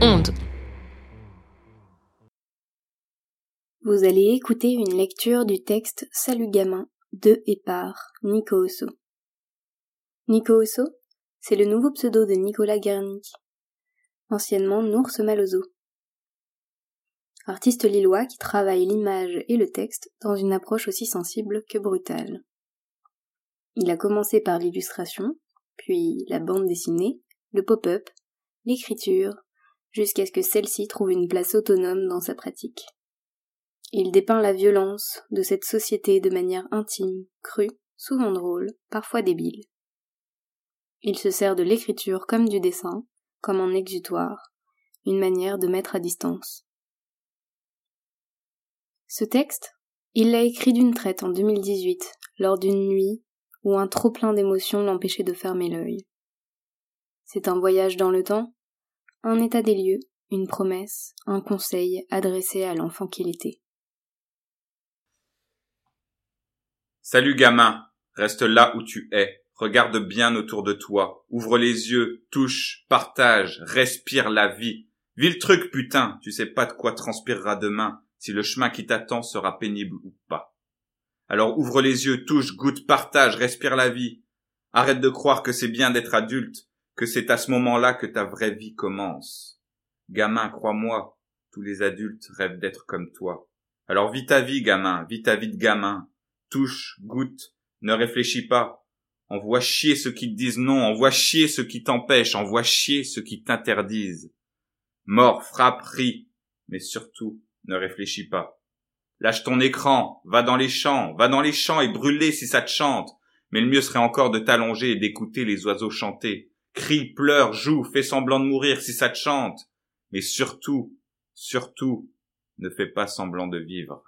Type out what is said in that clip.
Onde. Vous allez écouter une lecture du texte Salut gamin de et par Nico Osso. Nico Osso, c'est le nouveau pseudo de Nicolas Guernic, anciennement Nours Malozo. Artiste lillois qui travaille l'image et le texte dans une approche aussi sensible que brutale. Il a commencé par l'illustration, puis la bande dessinée, le pop-up, l'écriture, jusqu'à ce que celle-ci trouve une place autonome dans sa pratique. Il dépeint la violence de cette société de manière intime, crue, souvent drôle, parfois débile. Il se sert de l'écriture comme du dessin, comme un exutoire, une manière de mettre à distance. Ce texte, il l'a écrit d'une traite en 2018, lors d'une nuit où un trop plein d'émotions l'empêchait de fermer l'œil. C'est un voyage dans le temps, un état des lieux, une promesse, un conseil adressé à l'enfant qu'il était. Salut gamin, reste là où tu es, regarde bien autour de toi, ouvre les yeux, touche, partage, respire la vie. Vis le truc putain, tu sais pas de quoi transpirera demain, si le chemin qui t'attend sera pénible ou pas. Alors ouvre les yeux, touche, goûte, partage, respire la vie. Arrête de croire que c'est bien d'être adulte, que c'est à ce moment-là que ta vraie vie commence. Gamin, crois-moi, tous les adultes rêvent d'être comme toi. Alors vis ta vie, gamin, vis ta vie de gamin. Touche, goûte, ne réfléchis pas. Envoie chier ceux qui te disent non, envoie chier ceux qui t'empêchent, envoie chier ceux qui t'interdisent. Mort, frappe, ris, mais surtout, ne réfléchis pas. Lâche ton écran, va dans les champs, va dans les champs et brûle si ça te chante. Mais le mieux serait encore de t'allonger et d'écouter les oiseaux chanter. Crie, pleure, joue, fais semblant de mourir si ça te chante. Mais surtout, surtout, ne fais pas semblant de vivre.